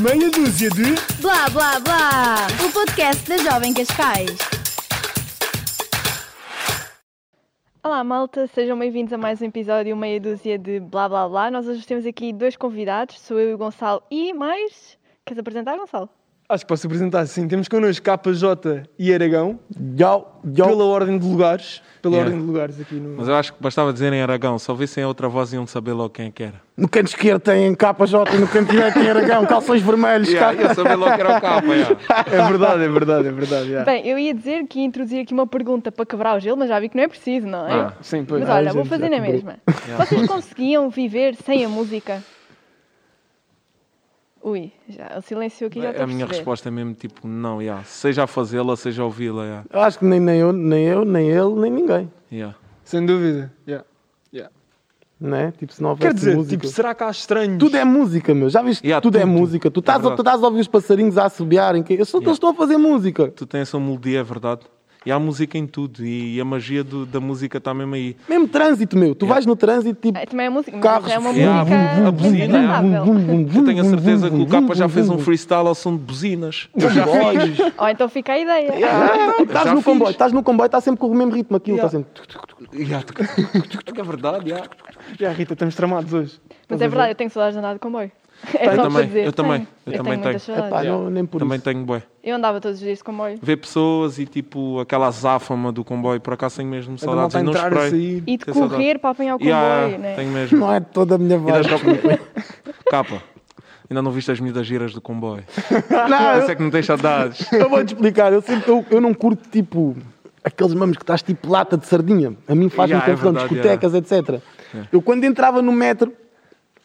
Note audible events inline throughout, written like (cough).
Meia dúzia de. Blá blá blá! O podcast da Jovem Cascais. Olá malta, sejam bem-vindos a mais um episódio, meia dúzia de blá blá blá. Nós hoje temos aqui dois convidados, sou eu e o Gonçalo e mais. Queres apresentar, Gonçalo? Acho que posso apresentar sim. Temos connosco KJ e Aragão, Yo, yo. pela ordem de lugares. Pela Yeah. ordem de lugares aqui no. Mas eu acho que bastava dizerem Aragão, se ouvissem a outra voz iam saber logo quem é que era. No canto esquerdo tem KJ e no canto direito tem Aragão, (laughs) calções vermelhos. Yeah, cara. ia saber logo que era o capa, yeah. É verdade, é verdade, é verdade. yeah. Bem, eu ia dizer que ia introduzir aqui uma pergunta para quebrar o gelo, mas já vi que não é preciso, não é? Ah, Sim, pois. mas Ah, olha, gente, vou fazer na mesma. Vocês conseguiam viver sem a música? Ui, já, o silêncio aqui já estou A minha perceber. resposta é mesmo tipo, não, yeah. seja a fazê-la, seja a ouvi-la. Yeah. Eu acho que nem, nem, eu, nem eu, nem ele, nem ninguém. Yeah. Sem dúvida. yeah. Yeah. Né? Tipo, se não Quer dizer, música. tipo, será que há estranhos? Tudo é música, meu. Já viste? Yeah, tudo, é tudo. música. Tu estás, verdade. tu estás a ouvir os passarinhos a assobiarem. Que... Eles, eles estão a fazer música. Tu tens essa melodia, é verdade. E há música em tudo, e a magia do- da música está mesmo aí. Mesmo trânsito, meu. Tu Yeah. vais no trânsito, tipo. É, também é música, Carros, é uma yeah, música a buzina, agradável. Eu tenho a certeza que o Capa já fez um freestyle ao som de buzinas. Eu (laughs) já fiz. Ou então fica a ideia. Estás já no fiz. comboio, estás no comboio, está sempre com o mesmo ritmo aquilo. Yeah. Está sempre. Yeah. É verdade, yeah. Já, Rita, estamos tramados hoje. Mas é verdade, eu tenho saudades de andar de comboio. É Eu também, dizer. eu também, Tenho. eu Eu também tenho tenho. Epá, não, nem por Também isso. tenho bué. Eu andava todos os dias de comboio. Ver pessoas e tipo aquela azáfama do comboio, por acaso tenho mesmo da saudades. E não e esperei. sair. E de correr saudades. para apanhar o comboio, Yeah, né? Tenho mesmo. Não é toda a minha voz. Capa, ainda não viste as miúdas giras do comboio. (laughs) Não, Isso é que não tens saudades. Eu vou-te explicar, eu, sempre, eu, eu não curto tipo aqueles mamos que estás tipo lata de sardinha. A mim faz-me Yeah, é confusão, verdade, discotecas, etc. Eu quando entrava no metro,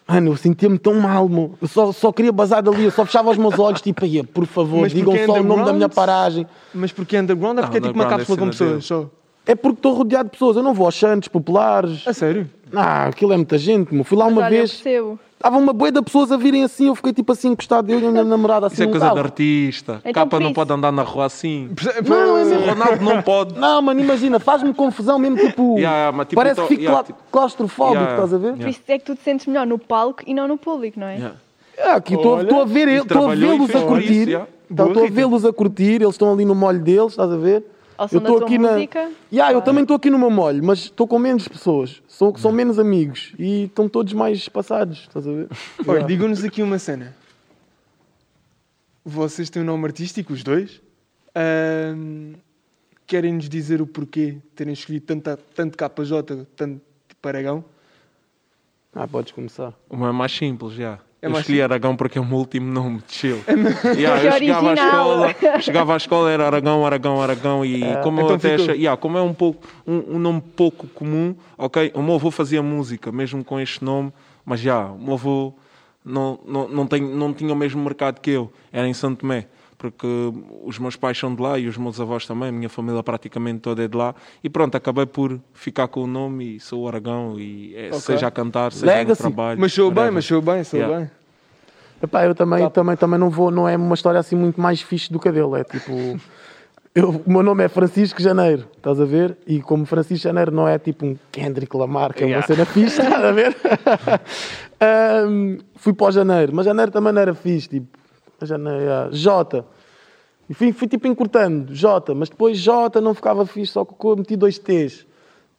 mano, eu sentia-me tão mal, meu. Eu só, só queria bazar dali, eu só fechava os meus olhos, tipo, aí, por favor, Mas digam porque é só o nome da minha paragem. Mas porque é underground é porque é tipo uma underground é cápsula com cena pessoas só. É porque estou rodeado de pessoas, eu não vou aos Santos populares. A sério? Ah, aquilo é muita gente, meu. Fui lá Mas uma olha, eu vez, percebo. estava uma boia de pessoas a virem assim, eu fiquei tipo assim encostado, eu e a minha namorada assim Isso é coisa de artista. Então, Capa por não pode andar na rua assim. Não, é mesmo. Ronaldo não pode. Não, mano, imagina, faz-me confusão mesmo, tipo. (laughs) Yeah, mas tipo, parece então- que fico yeah, tipo- claustrofóbico, Yeah, estás a ver? Por isso é que tu te sentes melhor no palco e não no público, não é? Yeah. É, aqui estou a ver, ele- estou a vê-los a curtir. Boa, Estou a vê-los a curtir, eles estão ali no molho deles, estás a ver? Ao som da tua música. Yeah, eu também estou aqui no meu molho, mas estou com menos pessoas, são, são menos amigos e estão todos mais passados, estás a ver? (laughs) Olha, Yeah. digam-nos aqui uma cena. Vocês têm um nome artístico, os dois. Querem-nos dizer o porquê de terem escolhido tanta, tanto KJ, tanto tipo Aragão? Ah, podes começar. Meu é mais simples, já. É eu escolhi Aragão porque é o meu último nome, de chill. Porque Yeah, eu (laughs) chegava à escola, chegava à escola, era Aragão, Aragão, Aragão, e como eu então até yeah, como é um, pouco, um, um nome pouco comum, ok, o meu avô fazia música, mesmo com este nome, mas já, o meu avô não, não, não, tem, não tinha o mesmo mercado que eu, era em Santo Tomé. Porque os meus pais são de lá e os meus avós também, a minha família praticamente toda é de lá. E pronto, acabei por ficar com o nome e sou o Aragão, e é, seja a cantar, seja Legacy. no trabalho. Mas sou bem, mas sou bem, sou Yeah. bem. Epá, eu também, também, também não vou, não é uma história assim muito mais fixe do que a dele, é tipo... (laughs) Eu, o meu nome é Francisco Janeiro, estás a ver? E como Francisco Janeiro não é tipo um Kendrick Lamar, que é uma Yeah. cena fixe, (laughs) estás a ver? (laughs) Ahm, fui para o Janeiro, mas Janeiro também não era fixe, tipo, Janeiro, yeah. J. E fui, fui tipo encurtando, J, mas depois J não ficava fixe, só que eu meti dois T's.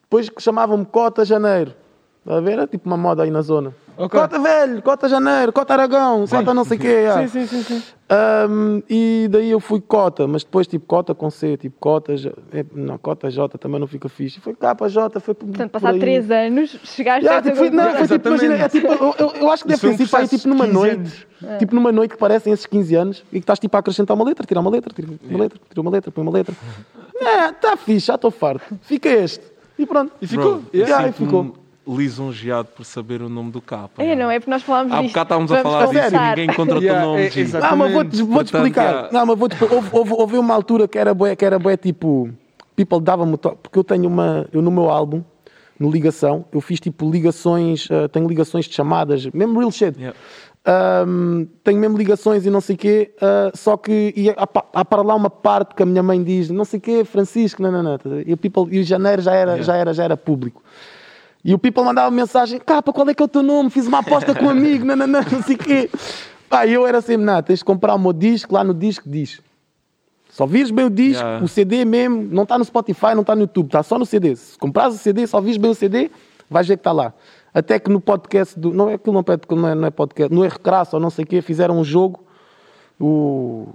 Depois chamavam-me Cota Janeiro, estás a ver? Era tipo uma moda aí na zona. Ok. Cota Velho, Cota Janeiro, Cota Aragão, Cota não sei o quê. yeah. Sim, sim, sim, sim. Ahm, e daí eu fui cota, mas depois tipo cota com C, tipo cota, J- é, não, cota J também não fica fixe. Foi KJ, foi por, Portanto, por passar três anos, chegaste Yeah, a tipo, foi, não, foi tipo, imagina, é tipo, eu, eu- eu acho que deve foi ter um sido aí, tipo numa de 15 noite, tipo numa noite que parecem esses 15 anos e que estás tipo a acrescentar uma letra, tirar uma letra, tira uma letra, tira uma letra, põe uma letra. É, está fixe, já estou farto. Fica este. E pronto. E ficou. Bro, Yeah, e ficou. Lisonjeado por saber o nome do capa. É, não é porque nós falámos Há disto. bocado estávamos a falar disso e ninguém encontra o Yeah, teu nome. é. Não, mas vou-te Portanto, explicar. já- Não, mas vou-te houve, houve, houve uma altura que era bué, que era bué tipo. People dava-me. Porque eu tenho uma. Eu no meu álbum, no Ligação, eu fiz tipo ligações. eh, tenho ligações de chamadas, mesmo real shit. Yeah. Ahm, tenho mesmo ligações e não sei o quê, ah, só que e há, há para lá uma parte que a minha mãe diz, não sei o quê, Francisco, não, não, não. E o, people, e o janeiro já era, já, era, já era público. E o people mandava mensagem, capa, qual é que é o teu nome? Fiz uma aposta com um amigo, não, não, não, não sei o quê. Pá, eu era sempre, nada, tens de comprar o meu disco, lá no disco diz. Só vires bem o disco, Yeah. o CD mesmo, não está no Spotify, não está no YouTube, está só no CD. Se comprares o CD, só vires bem o CD, vais ver que está lá. Até que no podcast, do, não é aquilo não é, não é, não é podcast, no Recraço ou não sei o quê, fizeram um jogo, o...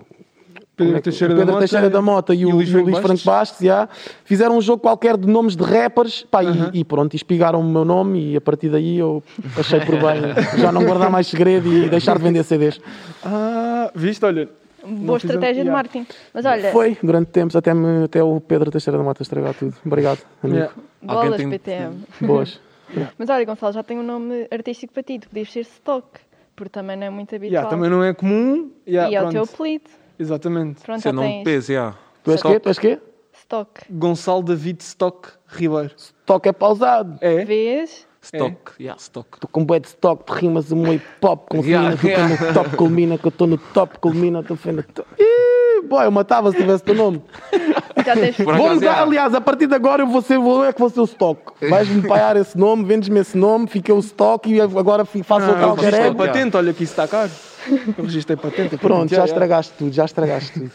Pedro é que- Teixeira da Pedro Mota Teixeira da Mota e, e o, Luís o Franco Luís Franco Bastos. Bastos, já, fizeram um jogo qualquer de nomes de rappers pá, e- Aham. e, pronto, e espigaram o meu nome e a partir daí eu achei por bem (laughs) já não guardar mais segredo e deixar de vender CDs. Ah, viste, olha. Boa fizemos- estratégia de yeah. marketing. Mas olha, Foi, durante tempos, até, me, até o Pedro Teixeira da Mota estragar tudo. Obrigado, amigo. Yeah. bolas Alguém tem- PTM. Boas. (laughs) Mas olha, Gonçalo, já tem um nome artístico para ti. Tu podias ser Stock, porque também não é muito habitual. Yeah, também não é comum. Yeah, e é o pronto. teu apelido. Exatamente. Pronto, é já nome tens yeah. Tu és quê? Tu és quê? Stock. Gonçalo David Stock Ribeiro. Toque é pausado. É? Vês? Stock, yeah, stock. Estou com bué de stock, de rimas, um hip hop, com Yeah, yeah, no top, culmina, que eu estou no top, culmina, estou no top. (laughs) Boy, eu matava se tivesse teu nome. (laughs) Já tens. Yeah. aliás, a partir de agora eu vou ser, vou, é que vou ser o stock. Vais-me paiar esse nome, vendes-me esse nome, fica o stock e agora faço Ah, o eu tal registrei caralho. patente, olha que isso está caro. Eu registrei patente. Pronto, já estragaste tudo, já estragaste tudo.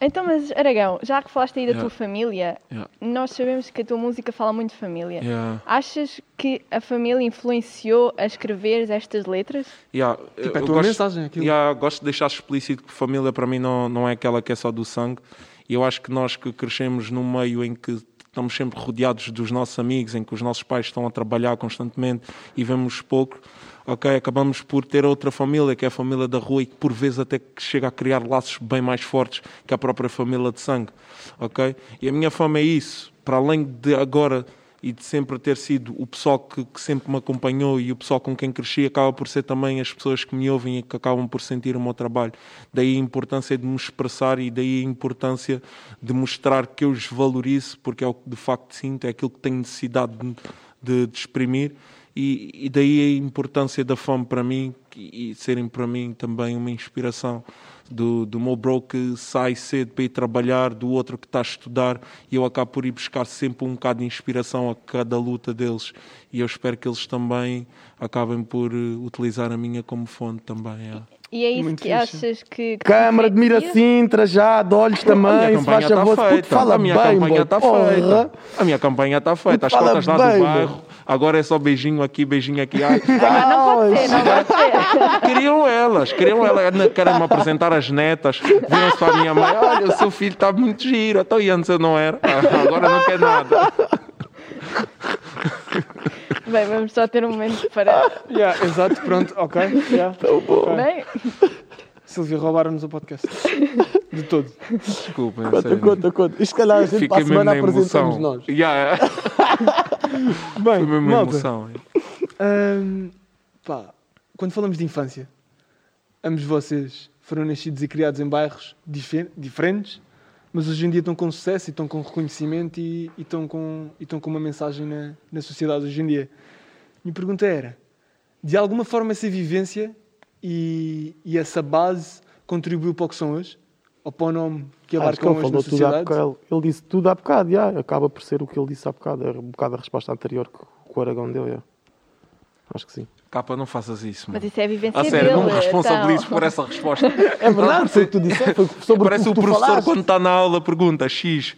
Então, mas Aragão, já que falaste aí da Yeah. tua família, Yeah. nós sabemos que a tua música fala muito de família. Yeah. Achas que a família influenciou a escrever estas letras? Yeah, Tipo, é a eu tua gosto, mensagem, aquilo. Yeah, gosto de deixar explícito que família para mim não, não é aquela que é só do sangue. E eu acho que nós que crescemos num meio em que estamos sempre rodeados dos nossos amigos, em que os nossos pais estão a trabalhar constantemente e vemos pouco, ok, acabamos por ter outra família, que é a família da rua e que por vezes até chega a criar laços bem mais fortes que a própria família de sangue, ok? E a minha fama é isso, para além de agora e de sempre ter sido o pessoal que, que sempre me acompanhou e o pessoal com quem cresci, acaba por ser também as pessoas que me ouvem e que acabam por sentir o meu trabalho. Daí a importância de me expressar e daí a importância de mostrar que eu os valorizo, porque é o que de facto sinto, é aquilo que tenho necessidade de, de, de exprimir. E, e daí a importância da fome para mim e, e serem para mim também uma inspiração do, do meu bro que sai cedo para ir trabalhar, do outro que está a estudar, e eu acabo por ir buscar sempre um bocado de inspiração a cada luta deles. E eu espero que eles também acabem por eh, utilizar a minha como fonte também. é. E é isso Muito que fixe. achas que. que Câmara de influencia? Miracintra já, de olhos também, se faz favor. tá Puto, fala a minha bem, campanha está feita. A minha campanha está feita. As contas lá bem, do bairro. Agora é só beijinho aqui, beijinho aqui. (laughs) Ai, Ah, não pode ser, não pode ser. Queriam elas, queriam elas, querem me apresentar as netas, viram-se para a minha mãe, olha, o seu filho está muito giro, então e antes eu não era, Ah, agora não quer nada. Bem, vamos só ter um momento para. Yeah, exato, pronto, ok. Yeah. Ok. Bem, Silvia, roubaram-nos o podcast. De todo. Desculpem, Conta, sério. conta, conta. Isto se calhar a gente para a semana na apresentamos emoção. nós. Yeah, (laughs) Bem, foi mesmo malta, emoção. hum, pá, quando falamos de infância, ambos vocês foram nascidos e criados em bairros dife- diferentes, mas hoje em dia estão com sucesso e estão com reconhecimento e, e estão, com, e estão com uma mensagem na, na sociedade hoje em dia. Minha pergunta era, de alguma forma essa vivência e, e essa base contribuiu para o que são hoje? Ou para o nome que abarcam ele hoje na falou tudo há sociedade? bocado. Ele disse tudo há bocado, já. acaba por ser o que ele disse há bocado. É um bocado a resposta anterior que, o Aragão deu, já. Acho que sim. Capa, não faças isso, mas mano. isso é vivência A sério, dele. não me responsabilizo então. por essa resposta. É verdade, foi o que tu disseste, foi sobre Parece o o professor falaste. quando está na aula pergunta X.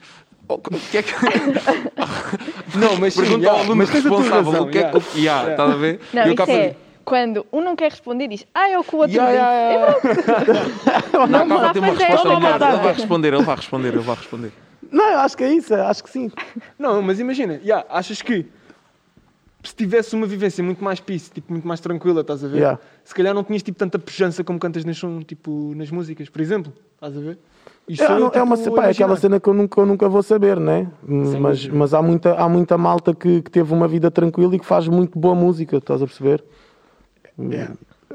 O que é que... (laughs) Não, mas Pergunta yeah, ao aluno mas responsável razão, o que é que. yeah. Yeah, Yeah. Estás a ver? Não, E o Capa- é quando um não quer responder diz, ah, é o que o outro disse. ya, ya. (laughs) Não, Não ter uma para resposta dá. Ele vai responder, ele vai responder, ele vai responder. Não, eu acho que é isso, acho que sim. Não, mas imagina, yeah, achas que se tivesse uma vivência muito mais peace, tipo, muito mais tranquila, estás a ver? Yeah. Se calhar não tinhas tipo, tanta pujança como cantas nas, tipo, nas músicas, por exemplo. Estás a ver? Isto É, eu, não- é, uma, tipo, pá, é aquela cena que eu nunca, eu nunca vou saber, né? Mas, dúvida. mas há, muita, há muita malta que, que teve uma vida tranquila e que faz muito boa música, estás a perceber? Yeah.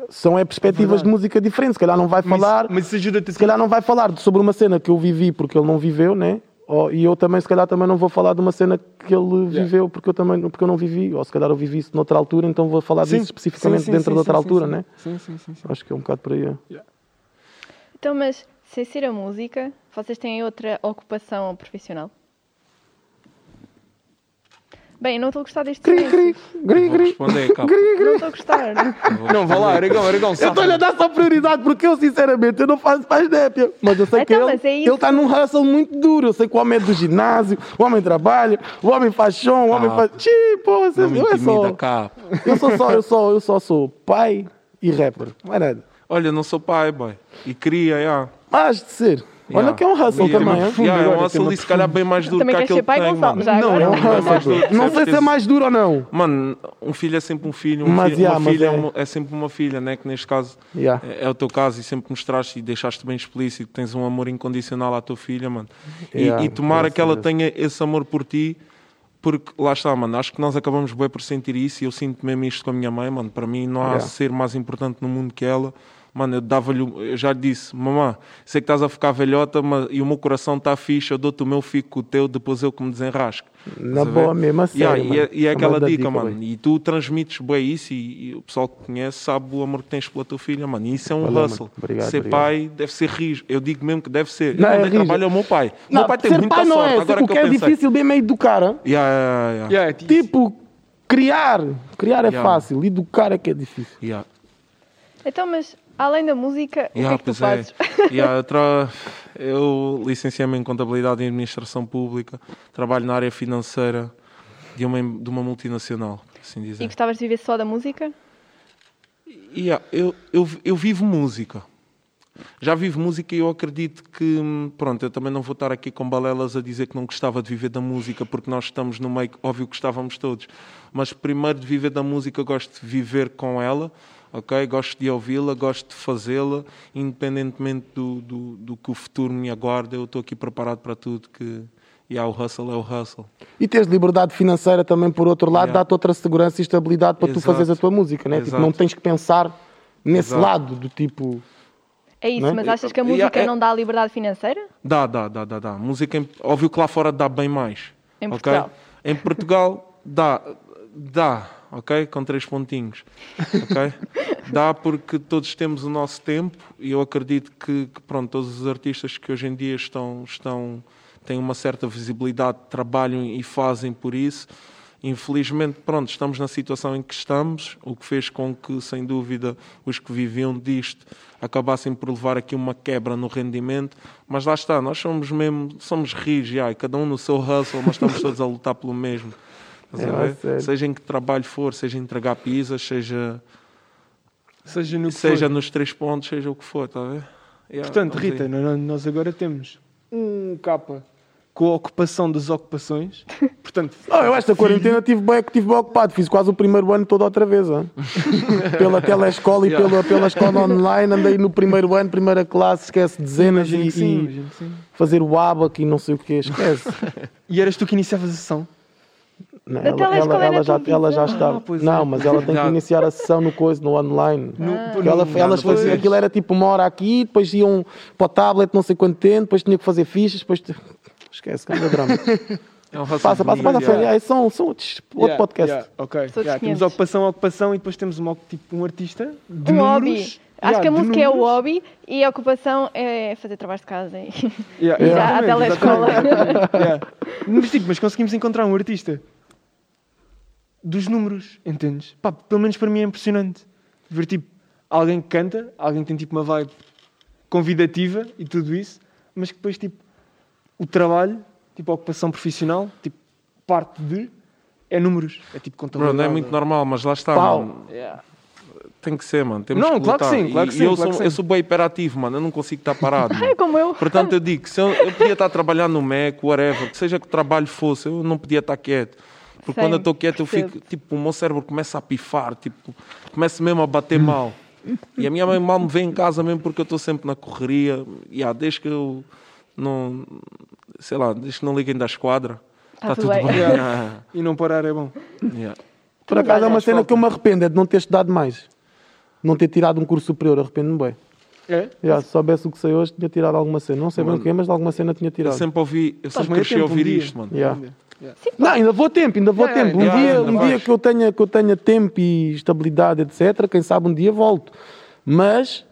São é perspectivas verdade. de música diferentes. Se calhar não vai Mas, falar, mas a se calhar não vai falar sobre uma cena que eu vivi porque ele não viveu, né? Ou- e eu também, se calhar, também não vou falar de uma cena que ele viveu porque eu também porque eu não vivi. Ou se calhar eu vivi isso noutra altura, então vou falar disso especificamente sim, sim, dentro sim, de outra sim, altura, sim, né? Sim, sim, sim. sim. Acho que é um bocado por aí. é. Então, mas sem ser a música, vocês têm outra ocupação profissional? Bem, eu não estou a gostar deste Gri, gri, silêncio. gri, gri. responder, capa. Gri, gri. Não estou a gostar. Não, vá lá, Aragão, Aragão, Eu estou-lhe a dar só prioridade porque eu, sinceramente, eu não faço mais népia. Mas eu sei que Então, ele é ele isso. está num hustle muito duro. Eu sei que o homem é do ginásio, o homem trabalha, o homem faz som, o homem Ah, faz. Tipo, Não vocês, me eu, é só, eu, sou só, eu, só, eu só sou pai e rapper. Não é nada. Olha, não sou pai, boy. E queria, já. Mas de ser. Olha que é um hustle Yeah, também, hein? yeah, é um hustle e se calhar bem mais duro Também que aquele ser pai, que tem, Gonçalo? mano. Já Não? É um hustle. (laughs) Não sei se é mais duro ou não. Mano, um filho é sempre um filho, um Mas, filho- yeah, uma mas filha é. é. uma- é sempre uma filha, né? Que neste caso Yeah. é, é o teu caso e sempre mostraste e deixaste bem explícito que tens um amor incondicional à tua filha, mano. E, Yeah, e tomara graças que ela tenha esse amor por ti, porque lá está, mano. Acho que nós acabamos bem por sentir isso e eu sinto mesmo isto com a minha mãe, mano. Para mim não há Yeah. ser mais importante no mundo que ela. Mano, eu dava-lhe, eu já lhe disse, mamã, sei que estás a ficar velhota mas, e o meu coração está fixe, eu dou-te o meu, fico com o teu, depois eu que me desenrasco. Na boa mesmo, a Yeah, e, é, e é aquela dica, dica, mano. bem. E tu transmites bem isso e, e o pessoal que conhece sabe o amor que tens pela tua filha, mano. E isso é um Valeu, hustle. Obrigado, ser obrigado. pai deve ser rijo. Eu digo mesmo que deve ser. Não, eu é rijo. trabalho ao meu pai. O Não, meu pai tem muita pai não sorte. é. Agora o que que é pensei. difícil mesmo é educar. hein? Yeah, yeah, yeah. Yeah, é tipo, Tipo, criar. Criar é Yeah. fácil, educar é que é difícil. Yeah. Então, mas além da música, o que Yeah, é que tu é. fazes? (laughs) Yeah, eu, (laughs) eu licenciei-me em Contabilidade e Administração Pública. Trabalho na área financeira de uma, de uma multinacional, assim dizer. E gostavas de viver só da música? Yeah, eu, eu, eu vivo música. Já vivo música e eu acredito que, pronto, eu também não vou estar aqui com balelas a dizer que não gostava de viver da música, porque nós estamos no meio, óbvio que gostávamos todos, mas primeiro de viver da música, gosto de viver com ela, ok? Gosto de ouvi-la, gosto de fazê-la, independentemente do, do, do que o futuro me aguarda, eu estou aqui preparado para tudo, que yeah, o hustle é o hustle. E teres liberdade financeira também, por outro lado, Yeah. dá-te outra segurança e estabilidade para tu Exato. fazeres a tua música, né? Tipo, Exato. não tens que pensar nesse Exato. lado do tipo. É isso, Não é? mas achas que a Yeah, música é- não dá liberdade financeira? Dá, dá, dá, dá, dá. Música, em- óbvio que lá fora dá bem mais. Em ok? Portugal. Em Portugal dá, dá, ok? Com três pontinhos, ok? (laughs) dá porque todos temos o nosso tempo e eu acredito que, que, pronto, todos os artistas que hoje em dia estão, estão, têm uma certa visibilidade, trabalham e fazem por isso. Infelizmente, pronto, estamos na situação em que estamos, o que fez com que, sem dúvida, os que viviam disto acabassem por levar aqui uma quebra no rendimento. Mas lá está, nós somos mesmo, somos rijos, cada um no seu hustle, mas estamos (laughs) todos a lutar pelo mesmo. É. Seja em que trabalho for, seja entregar pizzas, seja, seja no que seja for. nos três pontos, seja o que for, está a ver? Yeah, Portanto. Rita, nó- nós agora temos um capa com a ocupação das ocupações. (laughs) Portanto, Oh, eu esta quarentena tive bem, tive bem ocupado, fiz quase o primeiro ano todo outra vez. hein? (laughs) pela telescola e pela, pela escola online, andei no primeiro ano, primeira classe, esquece dezenas imagino e, sim, e fazer o abaco e não sei o que, esquece. E eras tu que iniciavas a sessão? Não, ela, ela, é ela, já, ela já estava. Ah, não, é. mas ela tem que iniciar a sessão no coisa, no online. No- Porque ela, no- elas faziam, aquilo era tipo uma hora aqui, depois iam para o tablet não sei quanto tempo, depois tinha que fazer fichas, depois. Esquece, grande drama. (laughs) É um Passa, passa, passa frente. Ah, são, são outros, outro Yeah, podcast. yeah, ok. Yeah, temos 500. ocupação, ocupação e depois temos uma, tipo, um artista de um números. hobby. Acho Yeah, que a música é o números. hobby e a ocupação é fazer trabalho de casa. (laughs) e- Yeah, E já a exatamente, telescola. yeah. Mas, tipo, mas conseguimos encontrar um artista dos números, entendes? Pá, pelo menos para mim é impressionante ver tipo alguém que canta, alguém que tem tipo uma vibe convidativa e tudo isso, mas que depois tipo o trabalho, tipo a ocupação profissional, tipo parte de é números, é tipo Bro, contabilidade. não é muito normal, mas lá está, Pau. mano. Yeah. Tem que ser, mano. Temos Não, que claro que sim, claro E- que e sim, eu, claro sou, que eu sou bem hiperativo, mano. Eu não consigo estar parado. (laughs) É como eu. Portanto, eu digo, se eu, eu podia estar a trabalhar no Mac, whatever, que seja que trabalho fosse, eu não podia estar quieto. Porque Sim, quando eu estou quieto, eu fico, tipo, o meu cérebro começa a pifar, tipo, começa mesmo a bater mal. E a minha mãe mal me vê em casa mesmo porque eu estou sempre na correria. E ah, desde que eu não, sei lá, desde que não liguem da esquadra, Tá está tudo tudo bem. bem. Yeah. (laughs) E não parar é bom. Yeah. Por acaso é uma cena falta. que eu me arrependo, é de não ter estudado mais. Não ter tirado um curso superior, arrependo-me bem. É? Já, se soubesse o que sei hoje, tinha tirado alguma cena. Não sei bem o Mano, que é, mas de alguma cena tinha Eu tirado. sempre ouvi, eu sempre cresci a um ouvir dia. isto, mano. Yeah. Yeah. Não, ainda vou tempo, ainda vou Yeah, tempo. Um yeah, dia, um dia que, eu tenha, que eu tenha tempo e estabilidade, etc., quem sabe um dia volto. Mas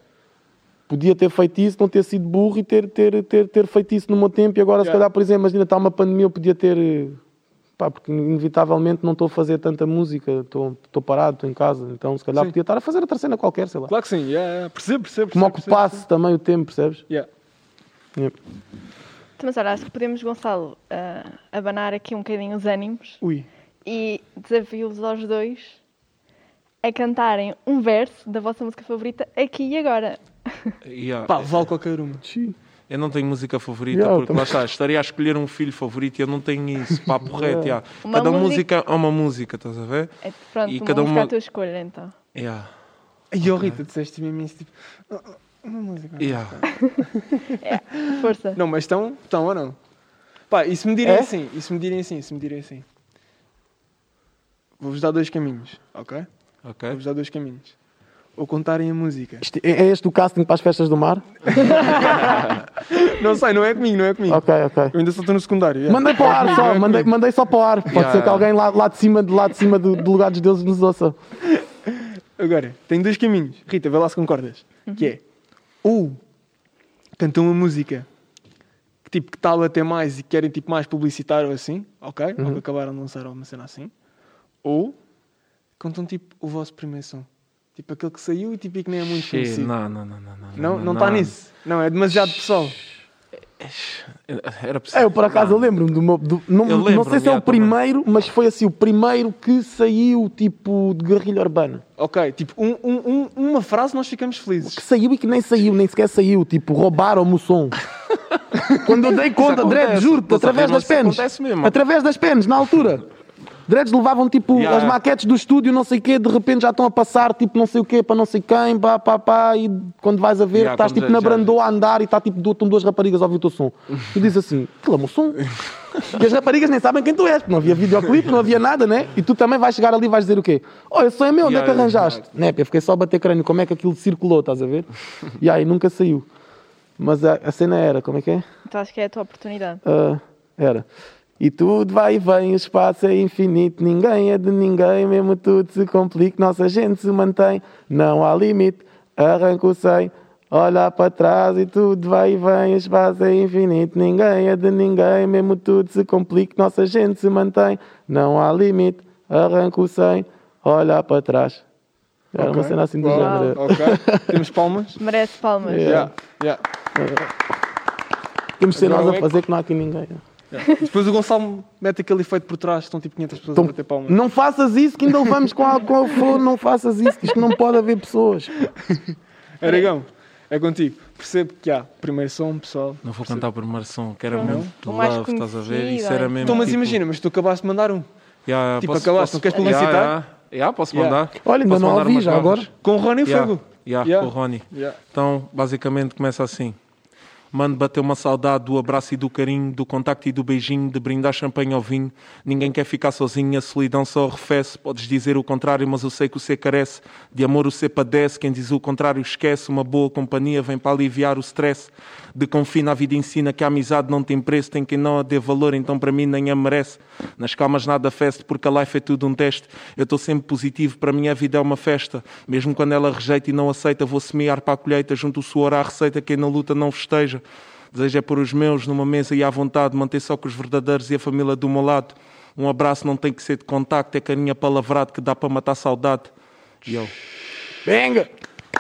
podia ter feito isso, não ter sido burro e ter, ter, ter, ter feito isso no meu tempo. E agora, se calhar, por exemplo, imagina, está uma pandemia, eu podia ter Pá, porque inevitavelmente não estou a fazer tanta música, estou estou parado, estou em casa, então se calhar Sim. podia estar a fazer outra cena qualquer, sei lá. Claro que sim, yeah, yeah. percebo, percebo. Como percebo, ocupasse percebo, também o tempo, percebes? Yeah. Yeah. Mas olha, acho que podemos, Gonçalo, ah, abanar aqui um bocadinho os ânimos Ui, e desafio-vos aos dois a cantarem um verso da vossa música favorita aqui e agora. (laughs) Yeah. pá, vale qualquer uma. Sim. Eu não tenho música favorita Yeah, porque também. lá está, estaria a escolher um filho favorito e eu não tenho isso. Papo reto, yeah. Uma Cada música- música é uma música, estás a ver? É, pronto, E uma cada música uma- à tua escolha, então. Yeah. E oh, Rita, disseste mesmo isso, tipo, "Ah, ah, uma música. Yeah. (laughs) Força. Não, mas estão, estão ou não? Pá, e se me direm É? assim, e se me direm assim, se me direm assim, vou-vos dar dois caminhos, ok? Ok? Vou-vos dar dois caminhos. Ou contarem a música. Isto é é este o casting para as festas do mar? (laughs) Não sei, não é comigo, não é comigo. Ok, ok. Eu ainda só estou no secundário. yeah. Mandei para o ar só, é mandei, mandei só para o ar. Pode Yeah. ser que alguém lá, lá de cima, de lá de cima do, do lugar dos deuses nos ouça. Agora, tenho dois caminhos. Rita, vê lá se concordas. Que é, ou cantam uma música que tipo que está a bater mais e querem tipo mais publicitar ou assim, ok? Ou que acabaram de lançar uma cena assim. Ou cantam tipo o vosso primeiro som. Tipo aquele que saiu e tipo que nem é muito Che, conhecido. não, não, não, não. Não, não está nisso. Não, é demasiado pessoal. Era preciso. É, eu por acaso eu lembro-me do meu. do- não, Eu não sei se é o primeiro, mas foi assim, o primeiro que saiu tipo de guerrilha urbana. Ok, tipo um, um- um- uma frase nós ficamos felizes. Que saiu e que nem saiu, nem sequer saiu. Tipo, roubaram-me o som. (laughs) Quando eu dei conta, Dredd, juro-te, através das penas. acontece mesmo. Através das penas, na altura. Dreads levavam tipo Yeah. as maquetes do estúdio, não sei o quê, de repente já estão a passar tipo não sei o quê para não sei quem, pá, pá, pá, e quando vais a ver, Yeah, estás tipo já- na brandoa a andar e está tipo du- estão duas raparigas a ouvir o teu som. Tu dizes assim, aquilo é o meu som. E as raparigas nem sabem quem tu és, porque não havia videoclipe, não havia nada, né? E tu também vais chegar ali e vais dizer o quê? Olha, esse som é meu, onde é que Yeah, arranjaste? Né, eu fiquei só a bater crânio, como é que aquilo circulou, estás a ver? E aí nunca saiu. Mas a, a cena era, como é que é? Então acho que é a tua oportunidade. Ah, era. E tudo vai e vem, o espaço é infinito, ninguém é de ninguém, mesmo tudo se complica, nossa gente se mantém, não há limite, arranca o 100, olha para trás e tudo vai e vem, o espaço é infinito, ninguém é de ninguém, mesmo tudo se complica, nossa gente se mantém, não há limite, arranca o 100, olha para trás. Era uma Ok. cena assim do género. Ok, (laughs) temos palmas. Merece palmas. Yeah. Yeah, yeah. Temos de ser nós a fazer que não há aqui ninguém. Depois o Gonçalo mete aquele efeito por trás, estão tipo 500 pessoas a Então, bater palmas. não faças isso, que ainda levamos com a, com a flor, não faças isso, isto não pode haver pessoas. (laughs) Aragão, é contigo. Percebo que há primeiro som, pessoal. Não vou cantar o primeiro som, que era Não? muito O mais love, estás a ver? Isso era então. mesmo. Então, mas tipo, imagina, mas tu acabaste de mandar um. yeah, tipo, posso- acabaste, posso- não queres publicitar? Yeah, yeah. Yeah, posso Yeah. mandar. Olha, ainda Posso não ouvi já agora. Com o Rony Yeah, Fogo. yeah, Yeah. com o Rony. Yeah. Então, basicamente, começa assim. Mano, bateu uma saudade do abraço e do carinho, do contacto e do beijinho, de brindar champanhe ao vinho. Ninguém quer ficar sozinho, a solidão só arrefece. Podes dizer o contrário, mas eu sei que o ser carece. De amor o ser padece, quem diz o contrário esquece. Uma boa companhia vem para aliviar o stress. De confina a vida ensina que a amizade não tem preço. Tem quem não a dê valor, então para mim nem a merece. Nas calmas nada feste, porque a life é tudo um teste. Eu estou sempre positivo, para mim a vida é uma festa. Mesmo quando ela rejeita e não aceita, vou semear para a colheita. Junto o suor à receita, quem na luta não festeja. Desejo é pôr os meus numa mesa e à vontade, manter só com os verdadeiros e a família do meu lado. Um abraço não tem que ser de contacto, é carinha palavrado que dá para matar saudade. Yo. Venga,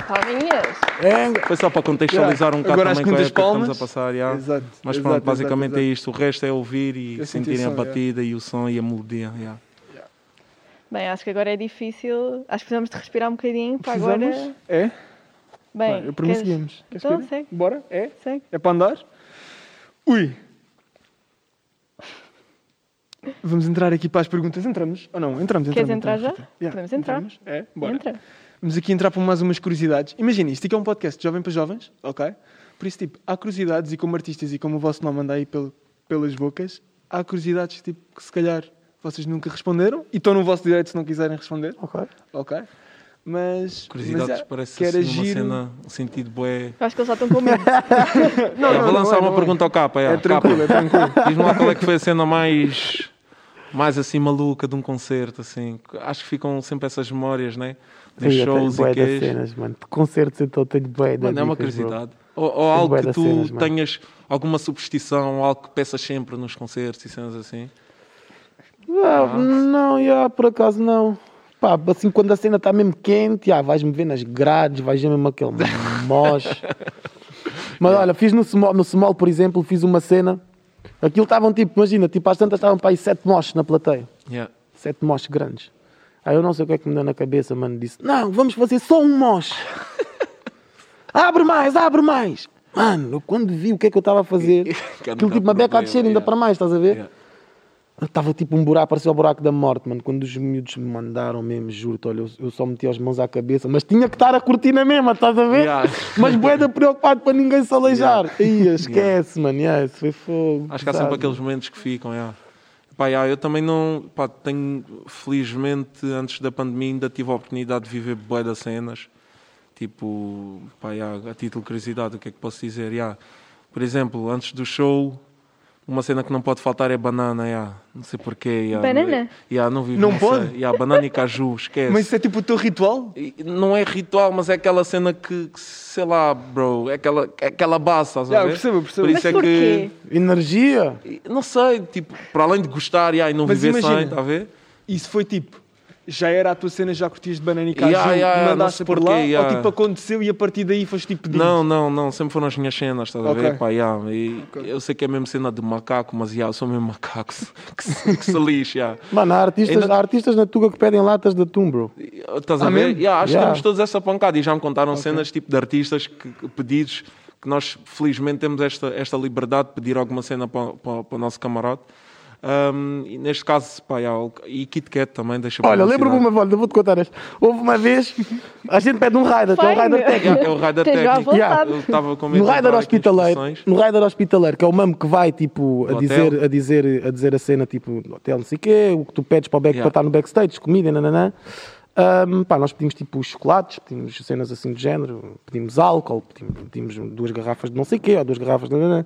Palminhas. venga. Foi só para contextualizar um bocado também que com a época que estamos palmas. a passar. yeah. Exato, Mas exato, pronto, basicamente exato, é isto. O resto é ouvir e Eu senti sentirem a batida e o som e a melodia. yeah. Bem, acho que agora é difícil. Acho que precisamos de respirar um bocadinho para Precisamos? agora. É? Bem, eu para mim queres- seguimos. Queres Então, seguir? segue. Bora? É? Segue. É para andar? Ui! Vamos entrar aqui para as perguntas. Entramos? Ou não? Entramos, Queres entramos. entrar entramos, já? Rita. Podemos entrar. Entramos? É? Bora. Entra. Vamos aqui entrar para mais umas curiosidades. Imagina, isto aqui é um podcast de jovem para jovens, ok? Por isso, tipo, há curiosidades e como artistas e como o vosso nome anda aí pel- pelas bocas, há curiosidades tipo, que se calhar vocês nunca responderam e estão no vosso direito se não quiserem responder, Ok. ok? Mas, Curiosidades mas, é, parece que era assim, uma giro. cena, um sentido bué. Acho que eles já estão com medo. (laughs) Não, não, vou não lançar é, uma não pergunta ao capa. É, é tranquilo, é Capa, tranquilo. (laughs) Diz-me lá qual é que foi a cena mais, mais assim maluca de um concerto. Assim. Acho que ficam sempre essas memórias, né? Nos Sim, shows e que cenas, mano. De concertos então tenho bué Mano, é uma curiosidade. Ou, ou algo que tu cenas, mano. tenhas alguma superstição, algo que peças sempre nos concertos e cenas assim. Ah, não, yeah, por acaso não. Pá, assim, quando a cena está mesmo quente, yeah, vais-me ver nas grades, vais ver mesmo aquele moche. (laughs) Mas olha, fiz no small, no small, por exemplo, fiz uma cena. Aquilo estavam tipo, imagina, tipo, às tantas estavam para aí sete moches na plateia. Yeah. Sete moches grandes. Aí eu não sei o que é que me deu na cabeça, mano. Disse: Não, vamos fazer só um moche. (laughs) abre mais, abre mais. Mano, quando vi o que é que eu estava a fazer, (laughs) Que aquilo tipo uma beca a descer ainda yeah. para mais, estás a ver? Yeah. Estava tipo um buraco, parecia o buraco da morte, mano. Quando os miúdos me mandaram mesmo, juro-te, olha, eu, eu só meti as mãos à cabeça, mas tinha que estar a cortina mesmo, estás a ver? Yeah. (laughs) Mas boeda preocupado para ninguém se aleijar. Ia, esquece, mano, yeah, isso foi fogo. Acho que há sempre aqueles momentos que ficam, yeah. Pá, yeah, eu também não, pá, tenho, felizmente, antes da pandemia ainda tive a oportunidade de viver bué das cenas, tipo, pá, yeah, a título de curiosidade, o que é que posso dizer, yeah. por exemplo, antes do show, uma cena que não pode faltar é banana, yeah. não sei porquê. Yeah. Banana? Yeah, não vivo, Não pode? Yeah, banana e caju, esquece. Mas isso é tipo o teu ritual? Não é ritual, mas é aquela cena que, que, sei lá, bro, é aquela, é aquela base, estás a Yeah, ver? eu percebo, eu percebo. Por Mas isso é porquê? que Energia. não sei, tipo, para além de gostar yeah, e não Mas viver imagina. sem, está a ver? Isso foi tipo, já era a tua cena, já curtias de banana e caju Yeah, yeah, mandaste por porquê, lá? yeah. Ou tipo aconteceu e a partir daí foste tipo pedindo? Não, não, não, sempre foram as minhas cenas, estás a Ok. ver? Pá, yeah, e Eu sei que é mesmo cena de macaco, mas yeah, eu sou mesmo macaco (laughs) que se, que se lixe. Yeah. Mano, há artistas, Ainda- há artistas na Tuga que pedem latas de atum, bro. Estás a Ah, ver? Yeah, acho Yeah. que temos todos essa pancada e já me contaram cenas tipo de artistas que, que pedidos que nós felizmente temos esta, esta liberdade de pedir alguma cena para, para, para o nosso camarada. Um, neste caso, pá, yeah, e Kit Kat também deixa Olha, lembro-me uma volta, vou-te contar esta. Houve uma vez, a gente pede um rider, que é o rider técnico. Yeah, é o rider técnico. Yeah. Eu estava com medo No de rider hospitaleiro, no rider hospitaleiro, que é o mamo que vai tipo a dizer, a dizer, a dizer a cena tipo no hotel, não sei o quê, o que tu pedes para o back Yeah. para estar no backstage, comida, nananã. Ahm, pá, nós pedimos tipo chocolates, pedimos cenas assim de género, pedimos álcool, pedimos, pedimos duas garrafas de não sei o quê, ou duas garrafas de nananã.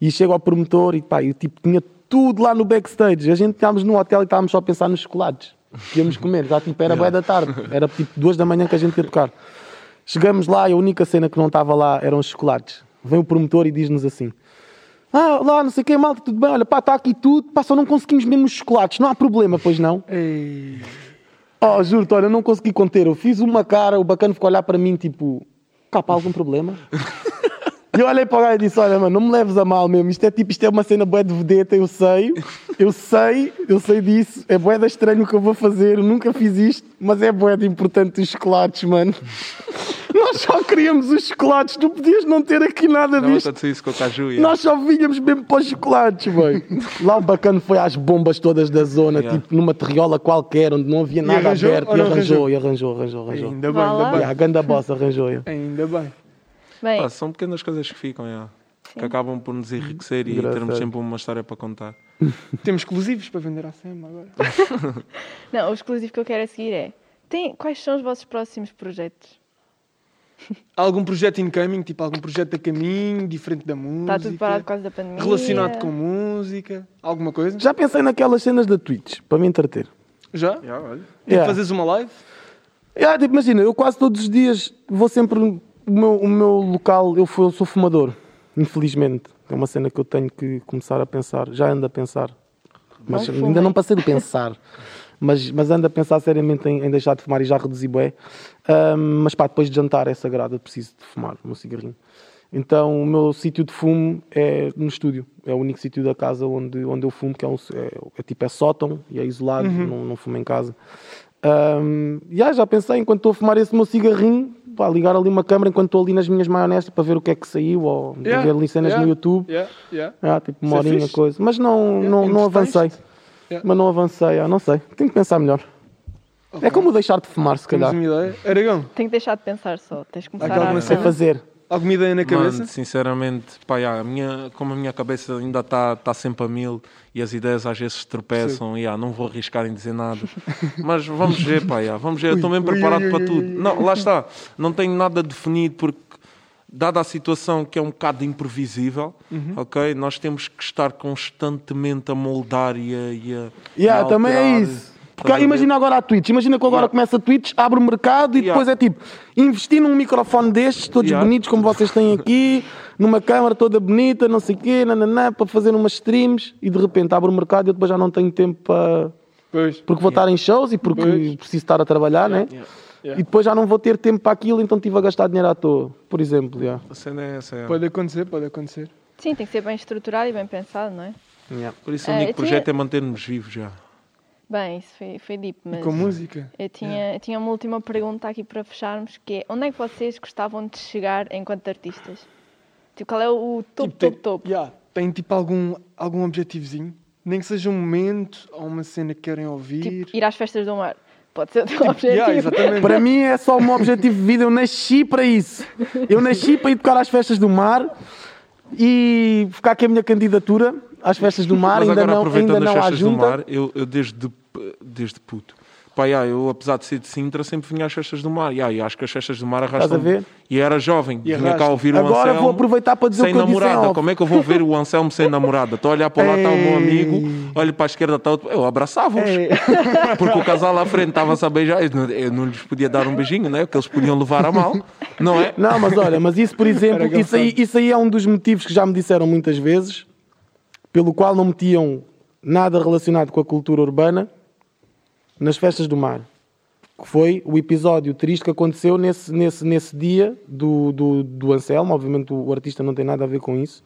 E chego ao promotor e pá, eu tipo tinha tudo lá no backstage. A gente estávamos no hotel e estávamos só a pensar nos chocolates que íamos comer. Já tipo era boa da tarde, era tipo duas da manhã que a gente ia tocar. Chegamos lá e a única cena que não estava lá eram os chocolates. Vem o promotor e diz-nos assim: Ah, lá, não sei o que, malta, tudo bem, olha, pá, está aqui tudo, pá, só não conseguimos mesmo os chocolates, não há problema, pois não? Ei, Oh, juro-te, olha, eu não consegui conter, eu fiz uma cara, o bacana ficou a olhar para mim, tipo, cá, pá, algum problema? (laughs) E eu olhei para o gajo e disse: Olha, mano, não me leves a mal mesmo. Isto é tipo, isto é uma cena bué de vedeta, eu sei, eu sei, eu sei disso. É bué de estranho o que eu vou fazer, eu nunca fiz isto, mas é bué de importante os chocolates, mano. (laughs) Nós só queríamos os chocolates, tu podias não ter aqui nada Não disto. isso com o Caju. yeah. Nós só vinhamos mesmo para os chocolates, bem. Lá o bacana foi às bombas todas da zona, Yeah. tipo numa terriola qualquer, onde não havia nada arranjou aberto. E arranjou, e arranjou, arranjou, arranjou. ainda bem, ainda bem. Yeah, a ganda bossa arranjou. Ainda bem. Bem, Pá, são pequenas coisas que ficam, que acabam por nos enriquecer e Engraçado. termos sempre uma história para contar. (laughs) Temos exclusivos para vender à SEMA agora. (laughs) não, o exclusivo que eu quero a seguir é: tem, quais são os vossos próximos projetos? (laughs) Algum projeto incoming, tipo algum projeto a caminho, diferente da música? Está tudo parado por causa da pandemia? Relacionado com música? Alguma coisa? Já pensei naquelas cenas da Twitch, para me entreter. Já? Yeah, olha. Tipo, Yeah. fazes uma live? Yeah, tipo, imagina, eu quase todos os dias vou sempre. O meu, o meu local, eu, fui- eu sou fumador, infelizmente. É uma cena que eu tenho que começar a pensar. Já ando a pensar. Mas ainda não passei do pensar. (laughs) mas, mas ando a pensar seriamente em, em deixar de fumar e já reduzir bué. Ahm, mas pá, depois de jantar é sagrado, eu preciso de fumar o meu cigarrinho. Então o meu sítio de fumo é no estúdio. É o único sítio da casa onde, onde eu fumo, que é, um, é, é tipo é sótão e é isolado, não, não fumo em casa. Ahm, yeah, já pensei, enquanto estou a fumar esse meu cigarrinho, pá, ligar ali uma câmera enquanto estou ali nas minhas maionesas para ver o que é que saiu, ou Yeah, ver ali cenas yeah, no YouTube. Yeah, yeah. Ah, tipo uma Isso é horinha, fixe. coisa. Mas não, Yeah, não, não entretens-te. avancei. Yeah. Mas não avancei, ah, não sei. Tenho que pensar melhor. É como deixar de fumar, se Temos calhar. uma ideia. Aragão, Tenho que deixar de pensar só. Tens que começar a ação. fazer. Alguma ideia na cabeça? Mano, sinceramente, pá, yeah, a minha, como a minha cabeça ainda está tá sempre a mil e as ideias às vezes tropeçam, yeah, não vou arriscar em dizer nada. Mas vamos ver, pá, yeah, vamos ver. Eu estou mesmo ui, preparado ui, para ui, tudo. ui. Não, lá está. Não tenho nada definido porque, dada a situação que é um bocado imprevisível, Uhum. ok? Nós temos que estar constantemente a moldar e a. E a, Yeah, e a também é isso. Porque imagina agora a Twitch, imagina que agora Yeah. começa a Twitch, abre o mercado e Yeah. depois é tipo, investir num microfone destes, todos Yeah. bonitos como vocês têm aqui, (laughs) numa câmara toda bonita, não sei o quê, nananã, para fazer umas streams e de repente abre o mercado e eu depois já não tenho tempo para. Pois. Porque vou estar em shows e porque Pois. preciso estar a trabalhar, né? Yeah. Yeah. E depois já não vou ter tempo para aquilo, então estive a gastar dinheiro à toa, por exemplo. yeah. A cena é essa. é. Pode acontecer, pode acontecer. Sim, tem que ser bem estruturado e bem pensado, não é? Yeah. Por isso o Eh, único eu projeto tinha- é manter-nos vivos já. Bem, isso foi, foi deep, mas Com música. eu tinha, eu tinha uma última pergunta aqui para fecharmos, que é onde é que vocês gostavam de chegar enquanto artistas? Tipo, qual é o topo, Tipo, tem, topo, topo? yeah, tem tipo algum, algum objetivozinho? Nem que seja um momento ou uma cena que querem ouvir. Tipo, ir às festas do mar. Pode ser o teu objetivo. Yeah, exatamente. Para mim é só meu objetivo de vida. Eu nasci para isso. Eu nasci para ir tocar às festas do mar e ficar aqui a minha candidatura às festas do (laughs) mar. Mas ainda agora não, aproveitando ainda as não festas do junta. mar, eu, eu desde, desde puto. Pá, yeah, eu apesar de ser de Sintra, sempre vinha às festas do mar. Yeah, e acho que as festas do mar arrastam. a ver? E era jovem, E vinha cá ouvir o Agora Anselmo. vou aproveitar para dizer sem o que eu disse namorada. off. Como é que eu vou ver o Anselmo sem namorada? Estou a olhar para lá, está o meu amigo, olho para a esquerda, está outro. Eu abraçava-os. (laughs) Porque o casal à frente estava-se a beijar. Eu não, eu não lhes podia dar um beijinho, né? Porque eles podiam levar a mal, não é? Não, mas olha, mas isso, por exemplo, isso aí, isso aí é um dos motivos que já me disseram muitas vezes, pelo qual não metiam nada relacionado com a cultura urbana nas festas do mar. Que foi o episódio triste que aconteceu nesse, nesse, nesse dia do, do, do Anselmo. Obviamente o artista não tem nada a ver com isso.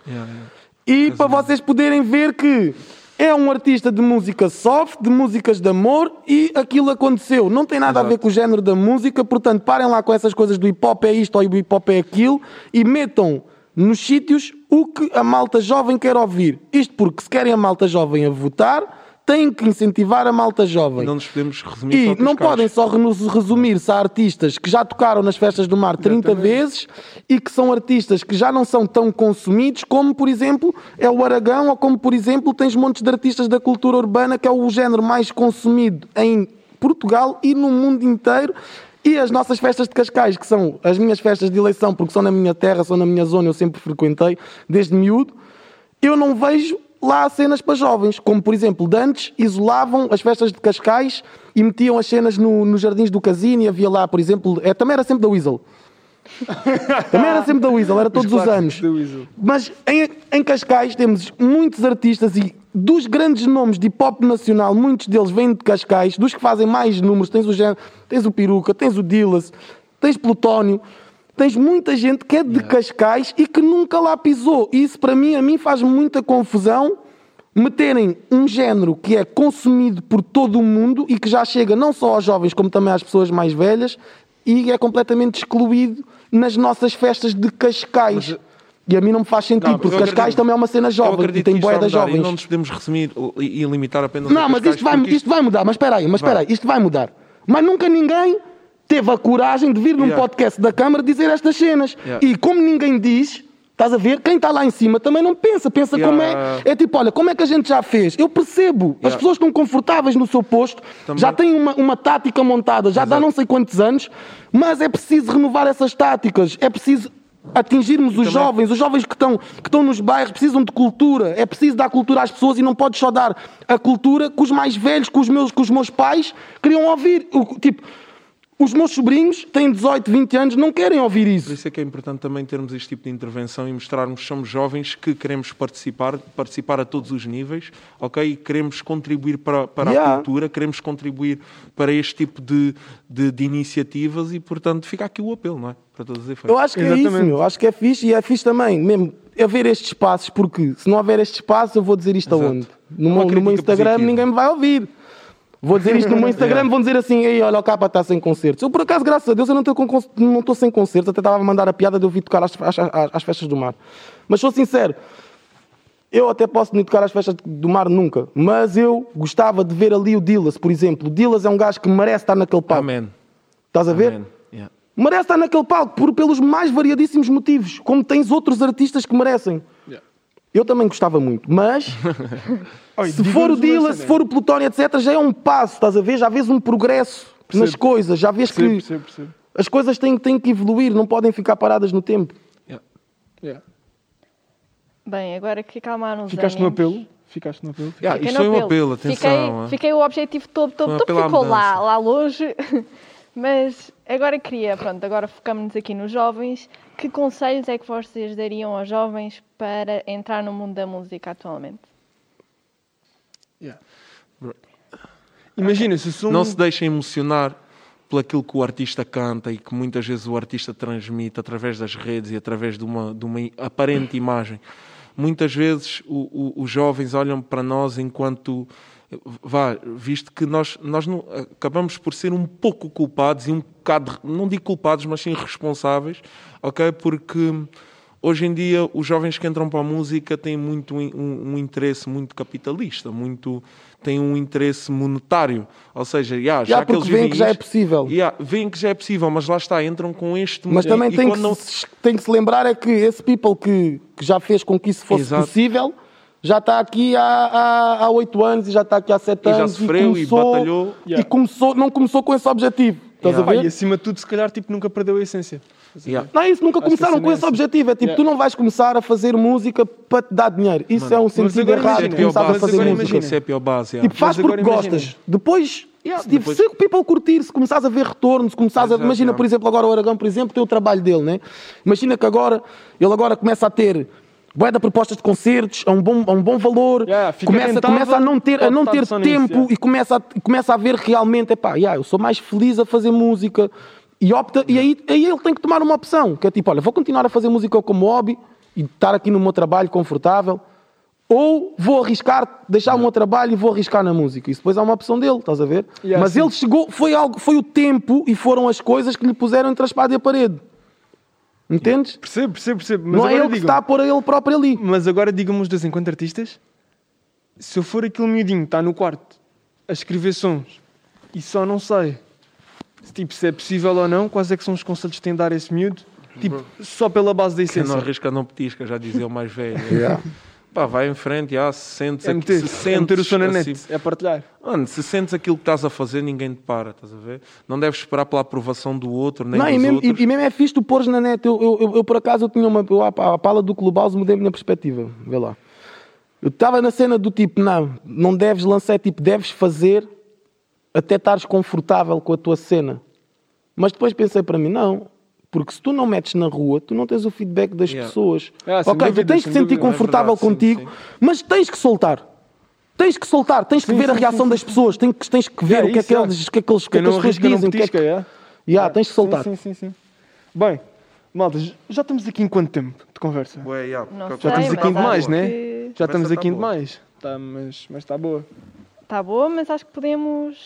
E para vocês poderem ver que é um artista de música soft, de músicas de amor e aquilo aconteceu. Não tem nada a ver com o género da música, portanto parem lá com essas coisas do hip hop é isto ou o hip hop é aquilo e metam nos sítios o que a malta jovem quer ouvir. Isto porque se querem a malta jovem a votar, têm que incentivar a malta jovem. Não nos podemos resumir E não podem só resumir-se a artistas que já tocaram nas festas do mar 30 vezes e que são artistas que já não são tão consumidos, como por exemplo é o Aragão, ou como por exemplo tens montes de artistas da cultura urbana, que é o género mais consumido em Portugal e no mundo inteiro. E as nossas festas de Cascais, que são as minhas festas de eleição, porque são na minha terra, são na minha zona, eu sempre frequentei, desde miúdo, eu não vejo lá cenas para jovens, como por exemplo, de antes isolavam as festas de Cascais e metiam as cenas no- nos jardins do casino e havia lá, por exemplo, é, também era sempre da Weasel. (laughs) também era sempre da Weasel, era todos os, clássicos anos. Mas em, em Cascais temos muitos artistas e dos grandes nomes de hip hop nacional, muitos deles vêm de Cascais, dos que fazem mais números, tens o, tens o Peruca, tens o Dillas, tens Plutónio, tens muita gente que é de Cascais e que nunca lá pisou. E isso para mim, a mim faz muita confusão meterem um género que é consumido por todo o mundo e que já chega não só aos jovens como também às pessoas mais velhas e é completamente excluído nas nossas festas de Cascais. E a mim não me faz sentido, Não, porque Cascais acredito- também é uma cena jovem e tem isto boia das mudar e jovens. não nos podemos resumir e, limitar apenas a Não, mas Cascais, isto vai, porque isto vai mudar. Mas espera aí, mas espera aí, isto vai mudar. Mas nunca ninguém teve a coragem de vir num Yeah. podcast da Câmara dizer estas cenas. Yeah. E como ninguém diz, estás a ver, quem está lá em cima também não pensa. Pensa Yeah. como é. É tipo, olha, como é que a gente já fez? Eu percebo. As Yeah. pessoas estão confortáveis no seu posto, Também- já têm uma, uma tática montada, já dá Exato. não sei quantos anos, mas é preciso renovar essas táticas. É preciso atingirmos os também- jovens, os jovens que estão, que estão nos bairros precisam de cultura, é preciso dar cultura às pessoas e não podes só dar a cultura que os mais velhos, que os meus, que os meus pais queriam ouvir. O- tipo, os meus sobrinhos têm 18, 20 anos, não querem ouvir Por isso. isso é que é importante também termos este tipo de intervenção e mostrarmos que somos jovens que queremos participar, participar a todos os níveis, ok? E queremos contribuir para, para Yeah. a cultura, queremos contribuir para este tipo de, de, de iniciativas e, portanto, fica aqui o apelo, não é? Para todos os efeitos. Eu acho que é isso, Exatamente. meu. acho que é fixe e é fixe também, mesmo haver estes espaços, porque se não houver estes espaços, eu vou dizer isto Exato. aonde? No, meu, no meu Instagram positiva. ninguém me vai ouvir. Vou dizer isto no meu (laughs) Instagram, vão dizer assim, ei, olha, o capa está sem concertos. Eu, por acaso, graças a Deus, eu não estou con- não sem concertos, até estava a mandar a piada de eu vir tocar às, às, às- às festas do mar. Mas sou sincero, eu até posso nem tocar às festas do mar nunca, mas eu gostava de ver ali o Dillas, por exemplo. O Dillas é um gajo que merece estar naquele palco. Amém. Estás a ver? Amém. Yeah. merece estar naquele palco por, pelos mais variadíssimos motivos, como tens outros artistas que merecem. Yeah. Eu também gostava muito, mas (laughs) Oi, se for o uma Dilla, se for o Plutónio, etc., já é um passo, estás a ver? Já vês um progresso nas Percebo. coisas, já vês Percebo, que percebo, percebo. as coisas têm, têm que evoluir, não podem ficar paradas no tempo. Yeah. Yeah. Bem, agora que acalmaram os Ficaste no ânimos. apelo? Ficaste no apelo? Yeah, Fiquei isto no foi um apelo, atenção. Fiquei, ah. fiquei o objetivo todo, todo, todo ficou lá, lá longe. (laughs) Mas agora queria, pronto, agora focamos-nos aqui nos jovens. Que conselhos é que vocês dariam aos jovens para entrar no mundo da música atualmente? Yeah. Imagina, se sou um... Não se deixem emocionar por aquilo que o artista canta e que muitas vezes o artista transmite através das redes e através de uma, de uma aparente imagem. Muitas vezes o- o- os jovens olham para nós enquanto. Vá, visto que nós, nós não, acabamos por ser um pouco culpados e um bocado, não digo culpados, mas sim responsáveis, ok? Porque hoje em dia os jovens que entram para a música têm muito um, um interesse muito capitalista, muito têm um interesse monetário. Ou seja, yeah, já, Já, que eles veem que já é possível. Yeah, veem que já é possível, mas lá está, entram com este Mas e- também e tem, quando que não- se, tem que se lembrar é que esse people que, que já fez com que isso fosse Exato. possível já está aqui há, há, há 8 anos e já está aqui há 7 E já anos. sofreu e batalhou. E Yeah. começou, não começou com esse objetivo. Estás Yeah. a ver? e acima de tudo, se calhar, tipo, nunca perdeu a essência. Yeah. Não, isso nunca Acho começaram assim com é esse assim. objetivo. É tipo, Yeah. tu não vais começar a fazer música para te dar dinheiro. Isso é um sentido errado é começar a fazer música. imagina. Isso é pior base. yeah. Tipo, faz porque imagina. gostas. Depois, Yeah, se, tipo, depois- se o people curtir, se começares a ver retorno, se começares a... Imagina, yeah. por exemplo, agora o Aragão, por exemplo, tem o trabalho dele, né? Imagina que agora, ele agora começa a ter bué de propostas de concertos, a um bom, a um bom valor, Yeah, começa, começa a não ter, a não ter nisso, tempo yeah. e começa a, começa a ver realmente, epá, yeah, eu sou mais feliz a fazer música e opta, e aí, aí ele tem que tomar uma opção, que é tipo, olha, vou continuar a fazer música como hobby e estar aqui no meu trabalho confortável, ou vou arriscar, deixar o meu trabalho e vou arriscar na música. Isso depois é uma opção dele, estás a ver? Yeah, Mas sim. ele chegou, foi, algo, foi o tempo e foram as coisas que lhe puseram entre a espada e a parede. Entendes? Percebo, percebo, percebo. Mas Não é agora ele que está a pôr a ele próprio ali. Mas agora digam-me os dois enquanto artistas. Se eu for aquele miudinho que está no quarto a escrever sons e só não sei se, tipo, se é possível ou não, quais é que são os conselhos que têm de dar a esse miúdo? Tipo, só pela base da Quem não essência. arrisca não petisca, já dizia o mais velho. (laughs) Pá, vai em frente, já, se sentes, É meter, se é sentes meter o som na net, assim- é partilhar. Mano, se sentes aquilo que estás a fazer, ninguém te para, estás a ver? Não deves esperar pela aprovação do outro, nem Não, dos e mesmo, outros. e, e mesmo é fixe tu pôres na net. Eu, eu, eu, eu, por acaso, eu tinha uma. Eu, à, à pala do Clubhouse mudei a minha perspectiva. Vê lá. Eu estava na cena do tipo, não, não deves lançar, tipo, deves fazer até estares confortável com a tua cena. Mas depois pensei para mim, não, porque se tu não metes na rua, tu não tens o feedback das Yeah. pessoas. Ah, ok, tu dúvida, tens sem que sentir. É confortável verdade, sim, contigo, sim. mas tens que soltar. Tens que soltar, tens que Sim, ver a sim, reação sim, das pessoas, tens que, tens que ver Yeah, o que é que yeah. eles, o que é que eles, o que é Quem que as não pessoas arrisca não dizem, o que é que... é? Yeah, tens que soltar. Sim, sim, sim, sim. Bem, malta, já estamos aqui em quanto tempo de conversa? Ué, já, Não porque sei, estamos aqui em demais, né? que Já estamos Conversa aqui em tá demais. Tá, mas mas está boa. Está boa, mas acho que podemos.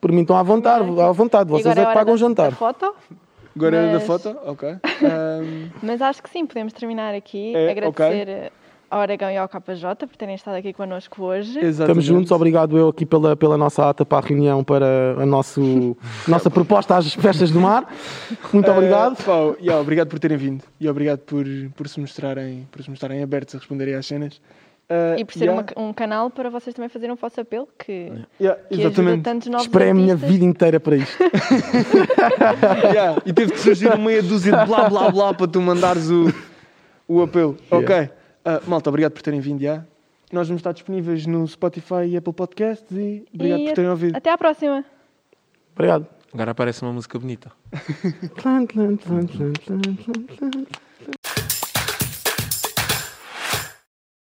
Por mim estão à vontade, à vontade. Vocês é que pagam da- jantar. Foto, Agora é da Mas- foto? Ok. (laughs) Ahm, mas acho que sim, podemos terminar aqui. É, Agradecer ao Aragão e ao KJ por terem estado aqui connosco hoje. Estamos exatamente. juntos, obrigado eu aqui pela, pela nossa ata para a reunião, para a nosso, (laughs) nossa proposta às festas do mar. Muito obrigado. Eh, pá, yeah, obrigado por terem vindo e obrigado por, por, se mostrarem, por se mostrarem abertos a responderem às cenas. Eh, E por ser yeah, uma- um canal para vocês também fazerem o vosso apelo, que, yeah, que ajuda exatamente. tantos novos Esperei a minha artistas. vida inteira para isto. (laughs) Yeah, E teve que surgir uma meia dúzia de blá blá blá para tu mandares o, o apelo. Ok. Ah, malta, obrigado por terem vindo. já. Nós vamos estar disponíveis no Spotify e Apple Podcasts e obrigado E por terem ouvido. Até à próxima. Obrigado. Agora aparece uma música bonita. (laughs)